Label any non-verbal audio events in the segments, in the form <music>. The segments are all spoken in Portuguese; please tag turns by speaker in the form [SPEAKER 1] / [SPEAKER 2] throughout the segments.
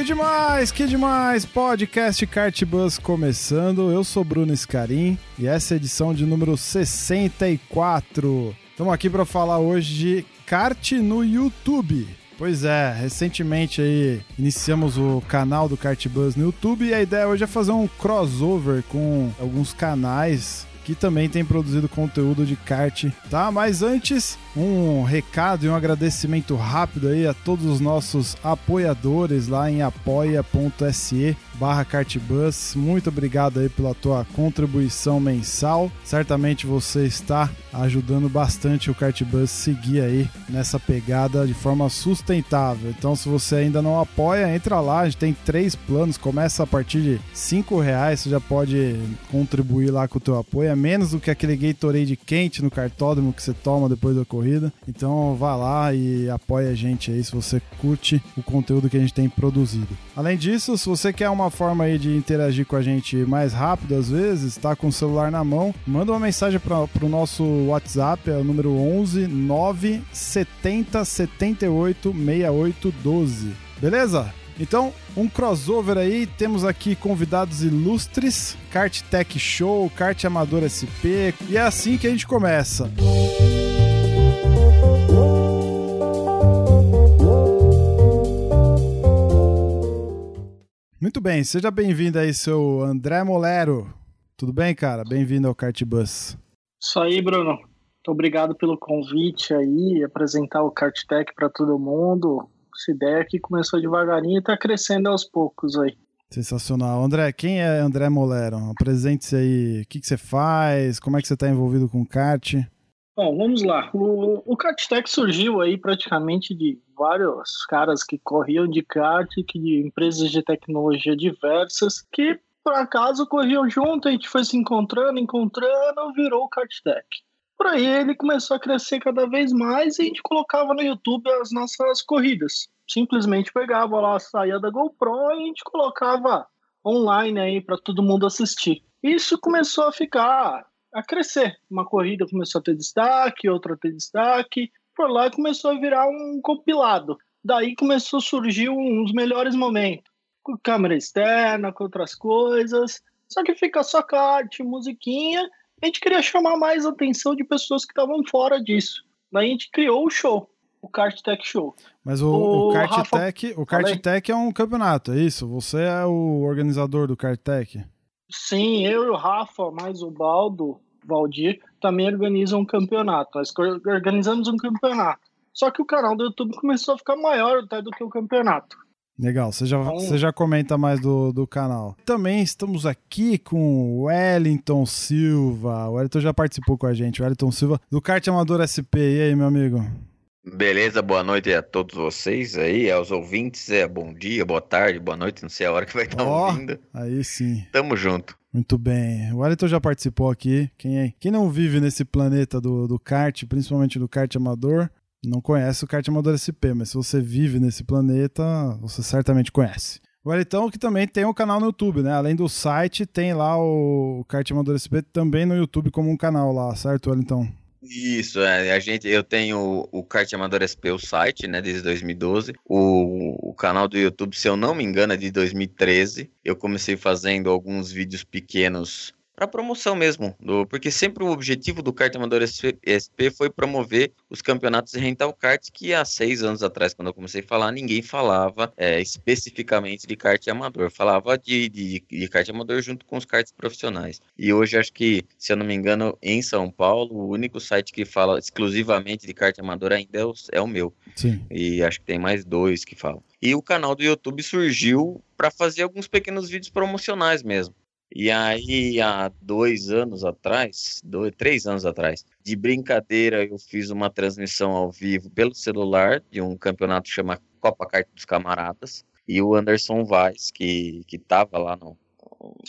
[SPEAKER 1] Que demais, que demais! Podcast Kart Bus começando. Eu sou Bruno Scarim e essa é a edição de número 64. Estamos aqui para falar hoje de kart no YouTube. Pois é, recentemente aí iniciamos o canal do Kart Bus no YouTube e a ideia hoje é fazer um crossover com alguns canais que também tem produzido conteúdo de kart, tá? Mas antes, um recado e um agradecimento rápido aí a todos os nossos apoiadores lá em apoia.se barra cartbus. Muito obrigado aí pela tua contribuição mensal. Certamente você está ajudando bastante o Cartbus seguir aí nessa pegada de forma sustentável. Então, se você ainda não apoia, entra lá. A gente tem três planos. Começa a partir de cinco reais. Você já pode contribuir lá com o teu apoio. É menos do que aquele Gatorade quente no cartódromo que você toma depois da corrida. Então, vá lá e apoia a gente aí se você curte o conteúdo que a gente tem produzido. Além disso, se você quer uma forma aí de interagir com a gente mais rápido às vezes, tá com o celular na mão, manda uma mensagem para o nosso WhatsApp, é o número 11 9 70 78 68 12. Beleza? Então, um crossover aí, temos aqui convidados ilustres, Kart Tech Show, Kart Amador SP, e é assim que a gente começa. Muito bem, seja bem-vindo aí, seu André Molero. Tudo bem, cara? Bem-vindo ao Kart Bus.
[SPEAKER 2] Isso aí, Bruno. Muito obrigado pelo convite aí, apresentar o Kart Tech para todo mundo. Essa ideia aqui começou devagarinho e está crescendo aos poucos aí.
[SPEAKER 1] Sensacional. André, quem é André Molero? Apresente-se aí. O que, que você faz? Como é que você está envolvido com o kart?
[SPEAKER 2] Bom, vamos lá. O, o KartTech surgiu aí praticamente de vários caras que corriam de kart, que de empresas de tecnologia diversas, que por acaso corriam junto, a gente foi se encontrando, encontrando, virou o KartTech. Por aí ele começou a crescer cada vez mais e a gente colocava no YouTube as nossas corridas. Simplesmente pegava lá a saia da GoPro e a gente colocava online aí para todo mundo assistir. Isso começou a ficar a crescer. Uma corrida começou a ter destaque, outra a ter destaque. Por lá começou a virar um compilado. Daí começou a surgir uns melhores momentos. Com câmera externa, com outras coisas. Só que fica só kart, musiquinha. A gente queria chamar mais atenção de pessoas que estavam fora disso. Daí a gente criou o show, o Kart Tech Show.
[SPEAKER 1] Mas o, o, o Kart Rafa... Tech, o Kart Tech é um campeonato, é isso? Você é o organizador do Kart Tech?
[SPEAKER 2] Sim, eu e o Rafa, mais o Baldo, Valdir, também organizam um campeonato. Nós organizamos um campeonato. Só que o canal do YouTube começou a ficar maior até do que o campeonato.
[SPEAKER 1] Legal, você já, então, você já comenta mais do, do canal. Também estamos aqui com o Wellington Silva. O Wellington já participou com a gente. O Wellington Silva, do Kart Amador SP. E aí, meu amigo?
[SPEAKER 3] Beleza, boa noite a todos vocês aí, aos ouvintes, é bom dia, boa tarde, boa noite, não sei a hora que vai estar oh, ouvindo.
[SPEAKER 1] Aí sim.
[SPEAKER 3] Tamo junto.
[SPEAKER 1] Muito bem. O Wellington já participou aqui. Quem, é? Quem não vive nesse planeta do, do kart, principalmente do kart amador, não conhece o kart amador SP, mas se você vive nesse planeta, você certamente conhece. O Wellington que também tem um canal no YouTube, né? Além do site, tem lá o Kart Amador SP também no YouTube como um canal lá, certo, Wellington?
[SPEAKER 3] Isso, é, a gente, eu tenho o Kart Amador SP, o site, né, desde 2012. O, o canal do YouTube, se eu não me engano, é de 2013. Eu comecei fazendo alguns vídeos pequenos para promoção mesmo, do, porque sempre o objetivo do Kart Amador SP foi promover os campeonatos de rental kart que há seis anos atrás, quando eu comecei a falar, ninguém falava é, especificamente de kart amador, falava de, de, de kart amador junto com os karts profissionais. E hoje acho que, se eu não me engano, em São Paulo, o único site que fala exclusivamente de kart amador ainda é o, é o meu.
[SPEAKER 1] Sim.
[SPEAKER 3] E acho que tem mais dois que falam. E o canal do YouTube surgiu para fazer alguns pequenos vídeos promocionais mesmo. E aí, há dois anos atrás, dois, três anos atrás, de brincadeira, eu fiz uma transmissão ao vivo pelo celular de um campeonato chamado Copa Kart dos Camaradas. E o Anderson Vaz, que, que tava lá no,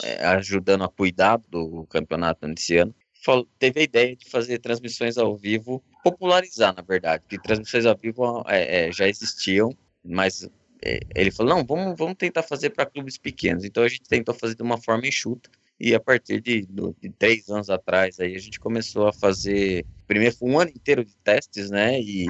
[SPEAKER 3] é, ajudando a cuidar do campeonato nesse ano, falou, teve a ideia de fazer transmissões ao vivo, popularizar, na verdade, que transmissões ao vivo é, é, já existiam, mas ele falou, não, vamos, vamos tentar fazer para clubes pequenos. Então a gente tentou fazer de uma forma enxuta. E a partir de, de, três anos atrás, aí a gente começou a fazer. Primeiro foi um ano inteiro de testes, né? E,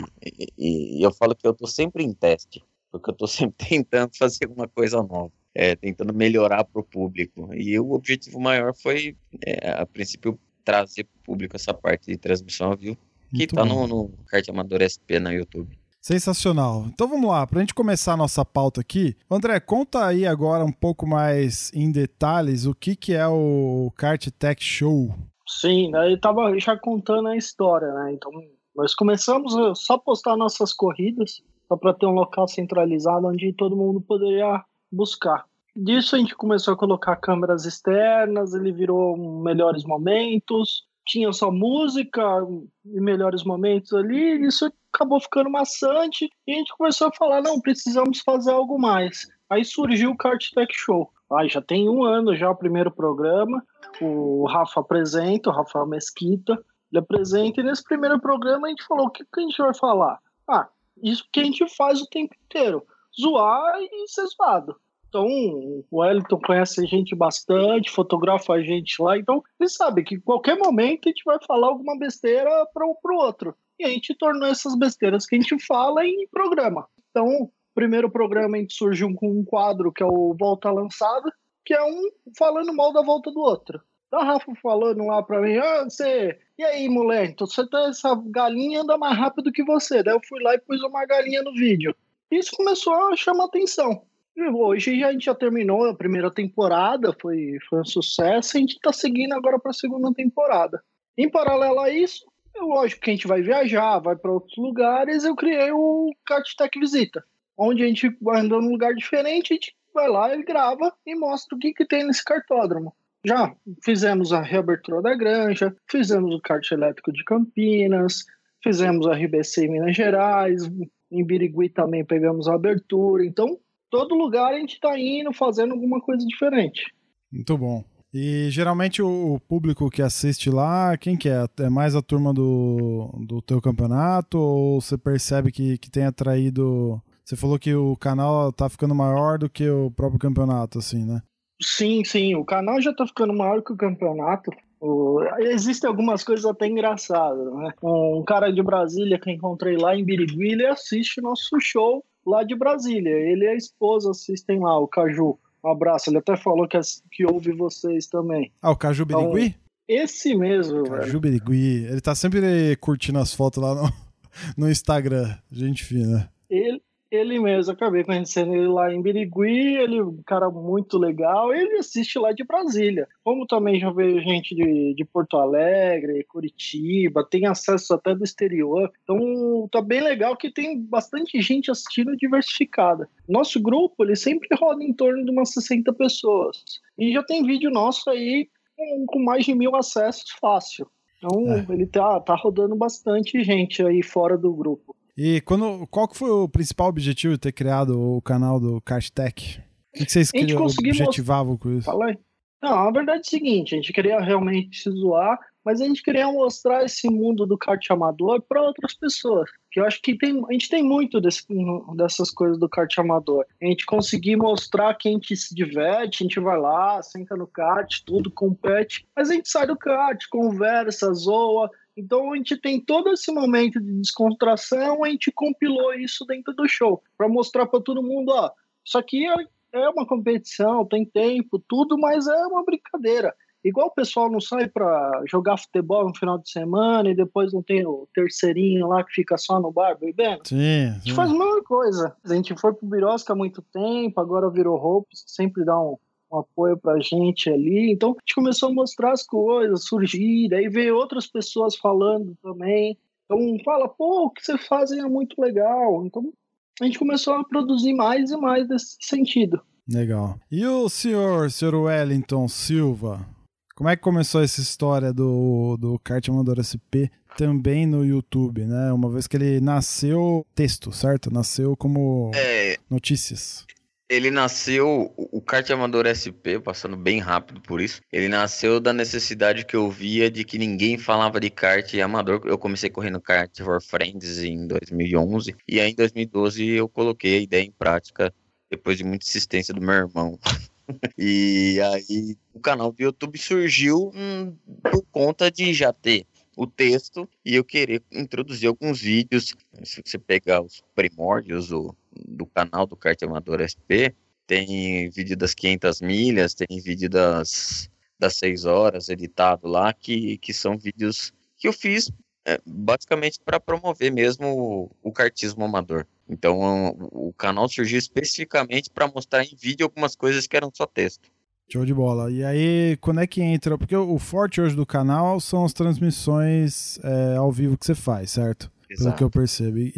[SPEAKER 3] e, e eu falo que eu tô sempre em teste, porque eu tô <laughs> sempre tentando fazer alguma coisa nova, é, tentando melhorar para o público. E o objetivo maior foi, é, a princípio, trazer para o público essa parte de transmissão ao vivo, que está no, no Kart Amador SP na YouTube.
[SPEAKER 1] Sensacional. Então vamos lá, para a gente começar a nossa pauta aqui. André, conta aí agora um pouco mais em detalhes o que, que é o Kart Tech Show.
[SPEAKER 2] Sim, aí tava já contando a história, né? Então nós começamos a só postar nossas corridas, só para ter um local centralizado onde todo mundo poderia buscar. Disso a gente começou a colocar câmeras externas, ele virou melhores momentos, tinha só música e melhores momentos ali, isso acabou ficando maçante e a gente começou a falar, não, precisamos fazer algo mais. Aí surgiu o Kart Tech Show. Ah, já tem um ano já o primeiro programa, o Rafa apresenta, o Rafael Mesquita, ele apresenta, e nesse primeiro programa a gente falou, o que, que a gente vai falar? Ah, isso que a gente faz o tempo inteiro, zoar e ser zoado. Então, o Wellington conhece a gente bastante, fotografa a gente lá, então ele sabe que em qualquer momento a gente vai falar alguma besteira para o outro. E a gente tornou essas besteiras que a gente fala em programa. Então, o primeiro programa a gente surgiu com um quadro que é o Volta Lançada, que é um falando mal da volta do outro. Então, Rafa falando lá pra mim, ah, você. E aí, moleque, você tá essa galinha anda mais rápido que você. Daí eu fui lá e pus uma galinha no vídeo. Isso começou a chamar atenção. Hoje a gente já terminou a primeira temporada, foi, foi um sucesso, a gente está seguindo agora para a segunda temporada. Em paralelo a isso, lógico que a gente vai viajar, vai para outros lugares, eu criei o Tech Visita, onde a gente vai andando num lugar diferente, a gente vai lá e grava e mostra o que, que tem nesse cartódromo. Já fizemos a reabertura da granja, fizemos o kart elétrico de Campinas, fizemos a RBC em Minas Gerais, em Birigui também pegamos a abertura, então todo lugar a gente está indo fazendo alguma coisa diferente.
[SPEAKER 1] Muito bom. E geralmente o público que assiste lá, quem que é? É mais a turma do, do teu campeonato ou você percebe que, que tem atraído... Você falou que o canal tá ficando maior do que o próprio campeonato, assim, né?
[SPEAKER 2] Sim, sim. O canal já tá ficando maior que o campeonato. O... Existem algumas coisas até engraçadas, né? Um cara de Brasília que eu encontrei lá em Birigui, ele assiste nosso show lá de Brasília. Ele e a esposa assistem lá, o Caju. Um abraço. Ele até falou que, que ouve vocês também.
[SPEAKER 1] Ah, o Caju Birigui? Então,
[SPEAKER 2] esse mesmo,
[SPEAKER 1] Caju velho. Birigui. Ele tá sempre curtindo as fotos lá no, <laughs> no Instagram. Gente fina.
[SPEAKER 2] Ele, ele mesmo, acabei conhecendo ele lá em Birigui, ele é um cara muito legal, ele assiste lá de Brasília. Como também já veio gente de, de Porto Alegre, Curitiba, tem acesso até do exterior. Então tá bem legal que tem bastante gente assistindo diversificada. Nosso grupo, ele sempre roda em torno de umas 60 pessoas. E já tem vídeo nosso aí com, com mais de mil acessos fácil. Então é. ele tá, tá rodando bastante gente aí fora do grupo.
[SPEAKER 1] E quando, qual que foi o principal objetivo de ter criado o canal do Cashtech? O que vocês objetivavam com isso?
[SPEAKER 2] Fala aí. Não, a verdade é o seguinte, a gente queria realmente se zoar, mas a gente queria mostrar esse mundo do kart amador para outras pessoas. Que eu acho que tem, a gente tem muito desse, dessas coisas do kart amador. A gente conseguir mostrar que a gente se diverte, a gente vai lá, senta no kart, tudo compete, mas a gente sai do kart, conversa, zoa, então a gente tem todo esse momento de descontração, a gente compilou isso dentro do show para mostrar para todo mundo, ó, isso aqui é, é uma competição, tem tempo, tudo, mas é uma brincadeira. Igual o pessoal não sai para jogar futebol no final de semana e depois não tem o terceirinho lá que fica só no bar bebendo.
[SPEAKER 1] Sim, sim.
[SPEAKER 2] A gente faz a mesma coisa. A gente foi pro Birosca há muito tempo, agora virou que sempre dá um, um apoio pra gente ali. Então a gente começou a mostrar as coisas, surgir, aí veio outras pessoas falando também. Então fala, pô, o que você fazem é muito legal. Então a gente começou a produzir mais e mais nesse sentido.
[SPEAKER 1] Legal. E o senhor, senhor Wellington Silva? Como é que começou essa história do, do Kart Amador SP também no YouTube, né? Uma vez que ele nasceu texto, certo? Nasceu como é, notícias.
[SPEAKER 3] Ele nasceu, o kart amador SP, passando bem rápido por isso, ele nasceu da necessidade que eu via de que ninguém falava de kart amador. Eu comecei correndo kart for friends em 2011 e aí em 2012 eu coloquei a ideia em prática depois de muita insistência do meu irmão. <laughs> e aí o canal do YouTube surgiu hum, por conta de já ter o texto e eu querer introduzir alguns vídeos. Se você pegar os primórdios do, do canal do Kart Amador SP, tem vídeo das 500 milhas, tem vídeo das, das 6 horas editado lá, que, que são vídeos que eu fiz é, basicamente para promover mesmo o, o kartismo amador. Então o canal surgiu especificamente para mostrar em vídeo algumas coisas que eram só texto.
[SPEAKER 1] Show de bola. E aí, quando é que entra? Porque o forte hoje do canal são as transmissões é, ao vivo que você faz, certo? Exato. Pelo que eu percebo. E,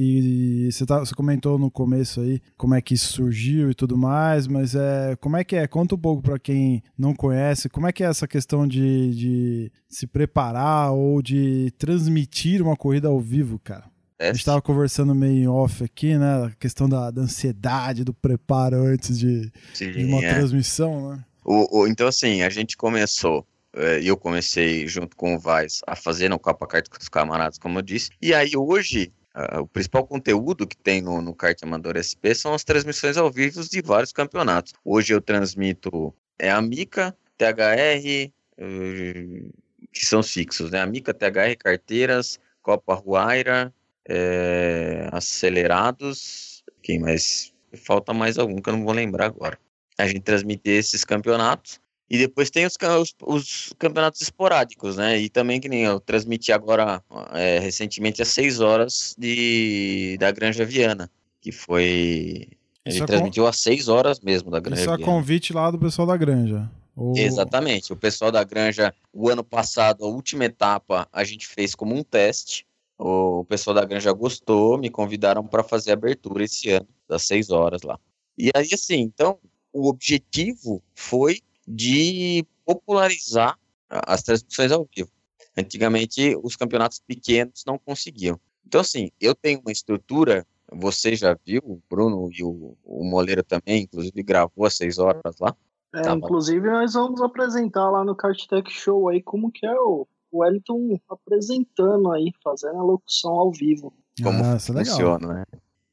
[SPEAKER 1] e você, tá, você, comentou no começo aí como é que isso surgiu e tudo mais, mas é, como é que é? Conta um pouco para quem não conhece, como é que é essa questão de, de se preparar ou de transmitir uma corrida ao vivo, cara? A gente estava conversando meio off aqui, né? A questão da, da ansiedade, do preparo antes de, Sim, de uma é. transmissão, né?
[SPEAKER 3] O, o, então, assim, a gente começou, eh, e eu comecei junto com o Vaz a fazer no Copa Kart com os camaradas, como eu disse. E aí, hoje, uh, o principal conteúdo que tem no, no Amador SP são as transmissões ao vivo de vários campeonatos. Hoje eu transmito é a Mica, THR, uh, que são os fixos, né? A Mica, THR, carteiras, Copa Ruaira, é, acelerados, quem mais? Falta mais algum que eu não vou lembrar agora a gente transmite esses campeonatos. E depois tem os, os, os, campeonatos esporádicos, né? E também que nem eu transmiti agora é, recentemente às 6 horas de, da Granja Viana, que foi. A gente é transmitiu com... às 6 horas mesmo da Granja
[SPEAKER 1] Isso
[SPEAKER 3] Viana.
[SPEAKER 1] Isso é convite lá do pessoal da Granja.
[SPEAKER 3] Exatamente. O pessoal da Granja, o ano passado, a última etapa, a gente fez como um teste. O pessoal da Granja gostou, me convidaram para fazer a abertura esse ano, das 6 horas lá. E aí, assim, então, o objetivo foi de popularizar as transmissões ao vivo. Antigamente, os campeonatos pequenos não conseguiam. Então, assim, eu tenho uma estrutura, você já viu, o Bruno e o, o Moleiro também, inclusive gravou às seis horas lá.
[SPEAKER 2] É, tá inclusive, nós vamos apresentar lá no Tech Show aí como que é o, Wellington apresentando aí, fazendo a locução ao vivo.
[SPEAKER 3] Como ah, funciona, né?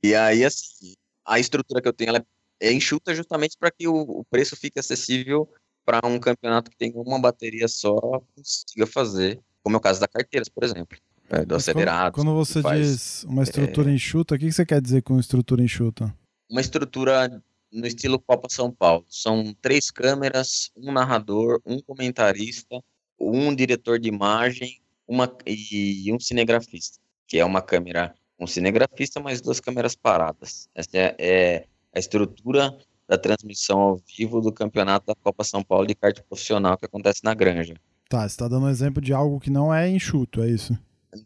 [SPEAKER 3] E aí, assim, a estrutura que eu tenho, ela é é enxuta justamente para que o, o, preço fique acessível para um campeonato que tem uma bateria só consiga fazer, como é o caso da carteiras, por exemplo. É, do Mas acelerado.
[SPEAKER 1] Quando, quando você faz, diz uma estrutura é... enxuta, o que você quer dizer com estrutura enxuta?
[SPEAKER 3] Uma estrutura no estilo Copa São Paulo. São três câmeras, um narrador, um comentarista, um diretor de imagem uma, e um cinegrafista, que é uma câmera, um cinegrafista, mais duas câmeras paradas. Essa é, é a estrutura da transmissão ao vivo do campeonato da Copa São Paulo de kart profissional que acontece na Granja.
[SPEAKER 1] Tá, você está dando um exemplo de algo que não é enxuto, é isso?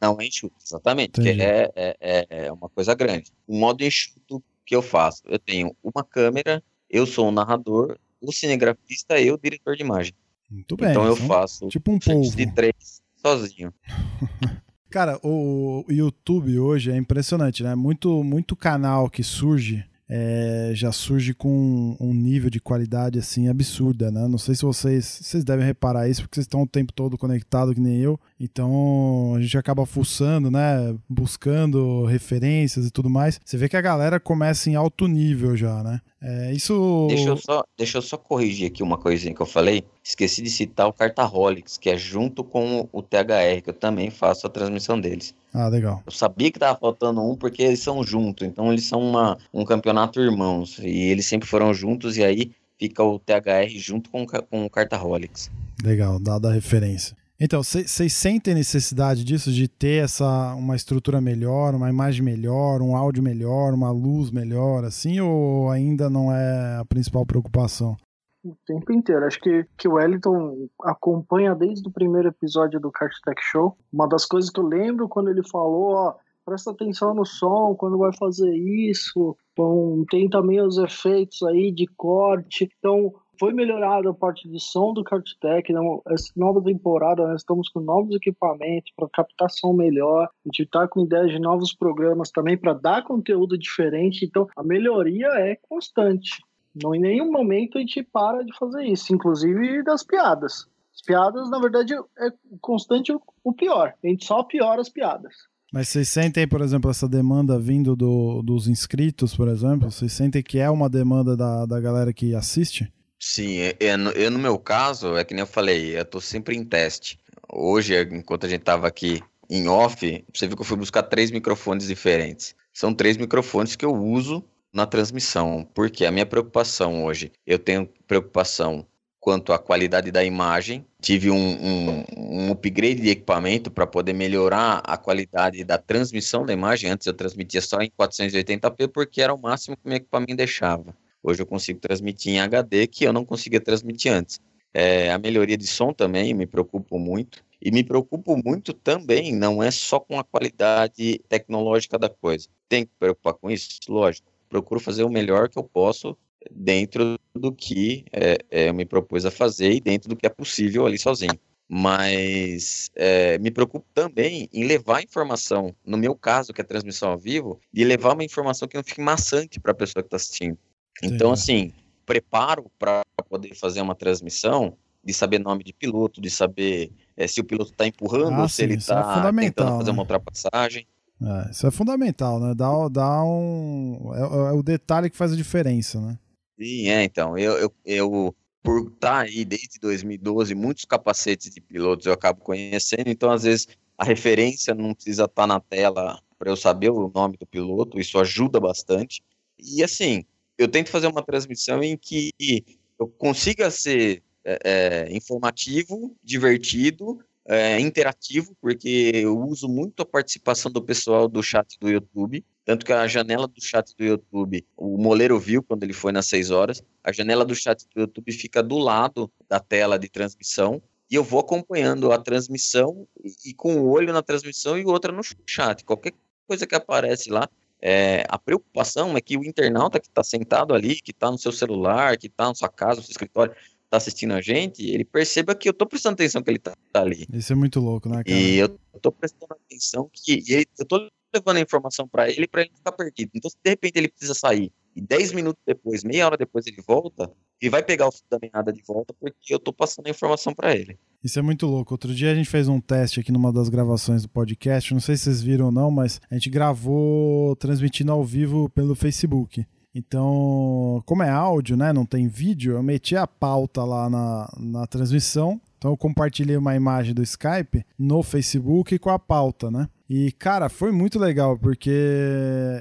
[SPEAKER 3] Não é enxuto, exatamente, que é, é, é, é uma coisa grande. O modo enxuto que eu faço, eu tenho uma câmera, eu sou o narrador, o cinegrafista e o diretor de imagem.
[SPEAKER 1] Muito bem.
[SPEAKER 3] Então eu então, faço
[SPEAKER 1] tipo um polvo.
[SPEAKER 3] de três sozinho. <laughs>
[SPEAKER 1] Cara, o YouTube hoje é impressionante, né? Muito, muito canal que surge é, já surge com um nível de qualidade assim absurda, né? Não sei se vocês vocês devem reparar isso porque vocês estão o tempo todo conectados que nem eu, então a gente acaba fuçando, né? Buscando referências e tudo mais. Você vê que a galera começa em alto nível já, né? É, isso.
[SPEAKER 3] Deixa eu, só, deixa eu só corrigir aqui uma coisinha que eu falei. Esqueci de citar o Cartaholics, que é junto com o THR, que eu também faço a transmissão deles.
[SPEAKER 1] Ah, legal.
[SPEAKER 3] Eu sabia que tava faltando um porque eles são juntos, então eles são uma, um campeonato irmãos. E eles sempre foram juntos, e aí fica o THR junto com, com o Cartaholics.
[SPEAKER 1] Legal, dada a referência. Então, vocês sentem necessidade disso, de ter essa uma estrutura melhor, uma imagem melhor, um áudio melhor, uma luz melhor, assim, ou ainda não é a principal preocupação?
[SPEAKER 2] O tempo inteiro. Acho que, que o Wellington acompanha desde o primeiro episódio do Kart Tech Show. Uma das coisas que eu lembro quando ele falou, ó, presta atenção no som quando vai fazer isso. Então, tem também os efeitos aí de corte. Então, foi melhorada a parte de som do Cartec. Né? Essa nova temporada nós estamos com novos equipamentos para captação melhor. A gente está com ideias de novos programas também para dar conteúdo diferente. Então a melhoria é constante. Não, em nenhum momento a gente para de fazer isso, inclusive das piadas. As piadas, na verdade, é constante o pior. A gente só piora as piadas.
[SPEAKER 1] Mas vocês sentem, por exemplo, essa demanda vindo do, dos inscritos, por exemplo? Vocês sentem que é uma demanda da, da galera que assiste?
[SPEAKER 3] Sim, é, é, eu, no meu caso, é que nem eu falei, eu tô sempre em teste. Hoje, enquanto a gente tava aqui em off, você viu que eu fui buscar três microfones diferentes. São três microfones que eu uso na transmissão, porque a minha preocupação hoje, eu tenho preocupação quanto à qualidade da imagem, tive um, um, um upgrade de equipamento para poder melhorar a qualidade da transmissão da imagem. Antes eu transmitia só em 480p porque era o máximo que o meu equipamento deixava. Hoje eu consigo transmitir em HD que eu não conseguia transmitir antes. É, a melhoria de som também me preocupa muito. E me preocupo muito também, não é só com a qualidade tecnológica da coisa. Tem que preocupar com isso? Lógico. Procuro fazer o melhor que eu posso dentro do que é, é, eu me propus a fazer e dentro do que é possível ali sozinho. Mas é, me preocupo também em levar informação, no meu caso, que é transmissão ao vivo, e levar uma informação que não fique maçante para a pessoa que está assistindo. Então, assim, preparo para poder fazer uma transmissão, de saber nome de piloto, de saber é, se o piloto está empurrando
[SPEAKER 1] Ah,
[SPEAKER 3] ou se
[SPEAKER 1] sim,
[SPEAKER 3] ele
[SPEAKER 1] isso é
[SPEAKER 3] está
[SPEAKER 1] fundamental,
[SPEAKER 3] tentando fazer
[SPEAKER 1] né?
[SPEAKER 3] uma ultrapassagem.
[SPEAKER 1] É, isso é fundamental, né? Dá, dá um. É, é o detalhe que faz a diferença, né?
[SPEAKER 3] Sim, é, então, eu, eu, eu por estar aí desde 2012, muitos capacetes de pilotos eu acabo conhecendo, então às vezes a referência não precisa estar na tela para eu saber o nome do piloto, isso ajuda bastante. E assim, eu tento fazer uma transmissão em que eu consiga ser é, é, informativo, divertido, é, interativo, porque eu uso muito a participação do pessoal do chat do YouTube. Tanto que a janela do chat do YouTube, o Moleiro viu quando ele foi nas 6 horas, a janela do chat do YouTube fica do lado da tela de transmissão e eu vou acompanhando a transmissão e, e com o olho na transmissão e outra no chat. Qualquer coisa que aparece lá, é, a preocupação é que o internauta que está sentado ali, que está no seu celular, que está na sua casa, no seu escritório, está assistindo a gente, ele perceba que eu estou prestando atenção que ele está ali.
[SPEAKER 1] Isso é muito louco, né, cara?
[SPEAKER 3] E eu tô prestando atenção que ele- eu tô levando a informação para ele para ele não ficar perdido. Então, se de repente ele precisa sair e 10 minutos depois, meia hora depois ele volta, ele vai pegar o fio da meada de volta porque eu tô passando a informação para ele.
[SPEAKER 1] Isso é muito louco. Outro dia a gente fez um teste aqui numa das gravações do podcast. Não sei se vocês viram ou não, mas a gente gravou transmitindo ao vivo pelo Facebook. Então, como é áudio, né? Não tem vídeo, eu meti a pauta lá na, na transmissão. Então eu compartilhei uma imagem do Skype no Facebook com a pauta, né? E, cara, foi muito legal, porque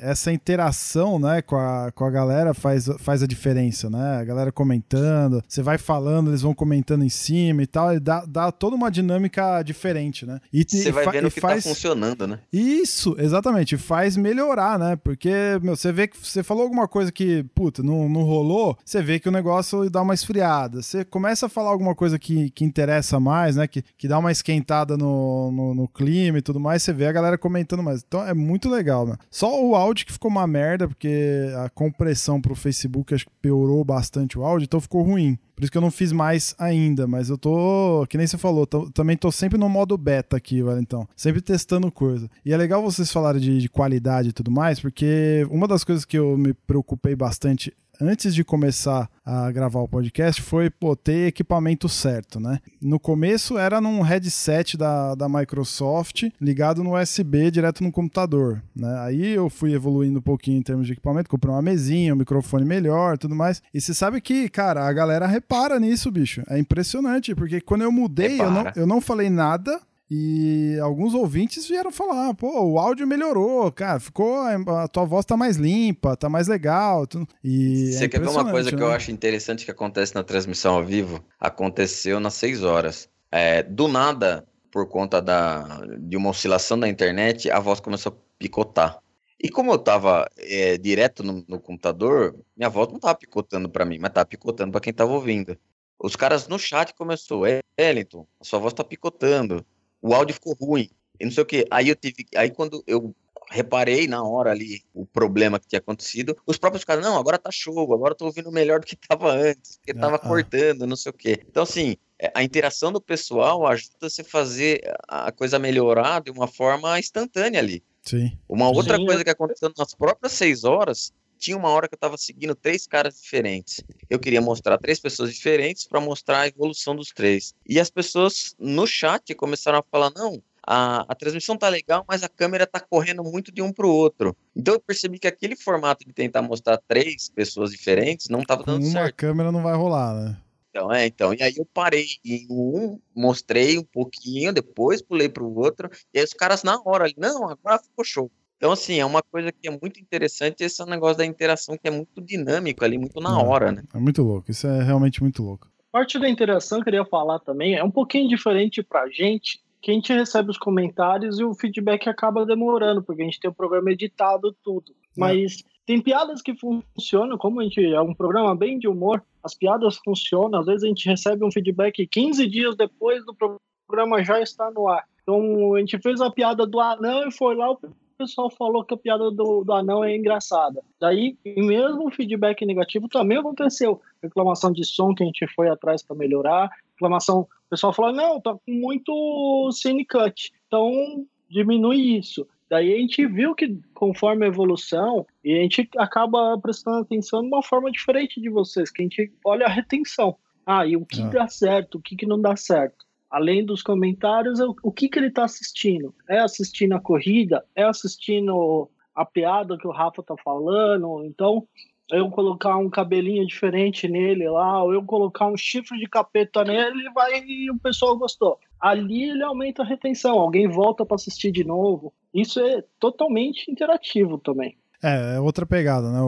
[SPEAKER 1] essa interação, né, com a, com a galera faz, faz a diferença, né? A galera comentando, você vai falando, eles vão comentando em cima e tal, e dá, dá toda uma dinâmica diferente, né? E,
[SPEAKER 3] Você vai vendo
[SPEAKER 1] e
[SPEAKER 3] que
[SPEAKER 1] faz...
[SPEAKER 3] tá funcionando, né?
[SPEAKER 1] Isso, exatamente, faz melhorar, né? Porque, meu, você vê que você falou alguma coisa que, puta, não, não rolou, você vê que o negócio dá uma esfriada. Você começa a falar alguma coisa que, que interessa mais, né? Que, que dá uma esquentada no, no, no clima e tudo mais, você vê a galera comentando mais. Então é muito legal, né? Só o áudio que ficou uma merda, porque a compressão pro Facebook acho que piorou bastante o áudio, então ficou ruim. Por isso que eu não fiz mais ainda, mas eu tô, que nem você falou, tô- também tô sempre no modo beta aqui, velho, então. Sempre testando coisa. E é legal vocês falarem de, de qualidade e tudo mais, porque uma das coisas que eu me preocupei bastante antes de começar a gravar o podcast foi pô, ter equipamento certo, né? No começo era num headset da, da Microsoft ligado no USB direto no computador, né? Aí eu fui evoluindo um pouquinho em termos de equipamento, comprei uma mesinha, um microfone melhor, tudo mais. E você sabe que, cara, a galera repara nisso, bicho. É impressionante, porque quando eu mudei, eu não, eu não falei nada. E alguns ouvintes vieram falar, pô, o áudio melhorou, cara, ficou, a tua voz tá mais limpa, tá mais legal. tu- E
[SPEAKER 3] Você
[SPEAKER 1] é
[SPEAKER 3] quer ver uma coisa que
[SPEAKER 1] impressionante,
[SPEAKER 3] eu
[SPEAKER 1] né?
[SPEAKER 3] acho interessante que acontece na transmissão ao vivo? Aconteceu nas 6 horas. É, do nada, por conta da, de uma oscilação da internet, a voz começou a picotar. E como eu tava é, direto no, no computador, minha voz não tava picotando para mim, mas tava picotando para quem tava ouvindo. Os caras no chat começou, "É, Wellington, a sua voz tá picotando. O áudio ficou ruim. E não sei o que. Aí eu tive, aí quando eu reparei na hora ali o problema que tinha acontecido, os próprios caras, não, agora tá show, agora eu tô ouvindo melhor do que tava antes, porque tava
[SPEAKER 1] Ah, ah.
[SPEAKER 3] cortando, não sei o quê. Então, assim, é, a interação do pessoal ajuda você a fazer a coisa melhorar de uma forma instantânea ali.
[SPEAKER 1] Sim.
[SPEAKER 3] Uma outra
[SPEAKER 2] Sim,
[SPEAKER 3] coisa que aconteceu nas próprias seis horas, tinha uma hora que eu estava seguindo três caras diferentes. Eu queria mostrar três pessoas diferentes para mostrar a evolução dos três. E as pessoas no chat começaram a falar: não, a, a transmissão tá legal, mas a câmera tá correndo muito de um pro outro. Então eu percebi que aquele formato de tentar mostrar três pessoas diferentes não tava dando
[SPEAKER 1] uma
[SPEAKER 3] certo.
[SPEAKER 1] Uma câmera não vai rolar, né?
[SPEAKER 3] Então, é, então. E aí eu parei em um, mostrei um pouquinho, depois pulei pro outro, e aí os caras na hora não, agora ficou show. Então, assim, é uma coisa que é muito interessante, esse é um negócio da interação que é muito dinâmico ali, muito na
[SPEAKER 1] É.
[SPEAKER 3] hora, né?
[SPEAKER 1] É muito louco. Isso é realmente muito louco.
[SPEAKER 2] Parte da interação que eu queria falar também é um pouquinho diferente pra gente, que a gente recebe os comentários e o feedback acaba demorando, porque a gente tem o programa editado tudo. Mas tem piadas que funcionam, como a gente é um programa bem de humor, as piadas funcionam, às vezes a gente recebe um feedback 15 dias depois do programa já está no ar. Então a gente fez a piada do anão e foi lá, o pessoal falou que a piada do, do anão é engraçada. Daí, mesmo o feedback negativo também aconteceu. Reclamação de som que a gente foi atrás para melhorar, reclamação, o pessoal falou, não, tá com muito cine cut, então diminui isso. Daí a gente viu que conforme a evolução, e a gente acaba prestando atenção de uma forma diferente de vocês, que a gente olha a retenção. Ah, e o que
[SPEAKER 1] Ah.
[SPEAKER 2] dá certo, o que, que não dá certo. Além dos comentários, o, o que, que ele está assistindo? É assistindo a corrida? É assistindo a piada que o Rafa tá falando? Então, eu colocar um cabelinho diferente nele lá, ou eu colocar um chifre de capeta nele, vai e o pessoal gostou. Ali ele aumenta a retenção, alguém volta para assistir de novo. Isso é totalmente interativo também.
[SPEAKER 1] É, é outra pegada, né? O,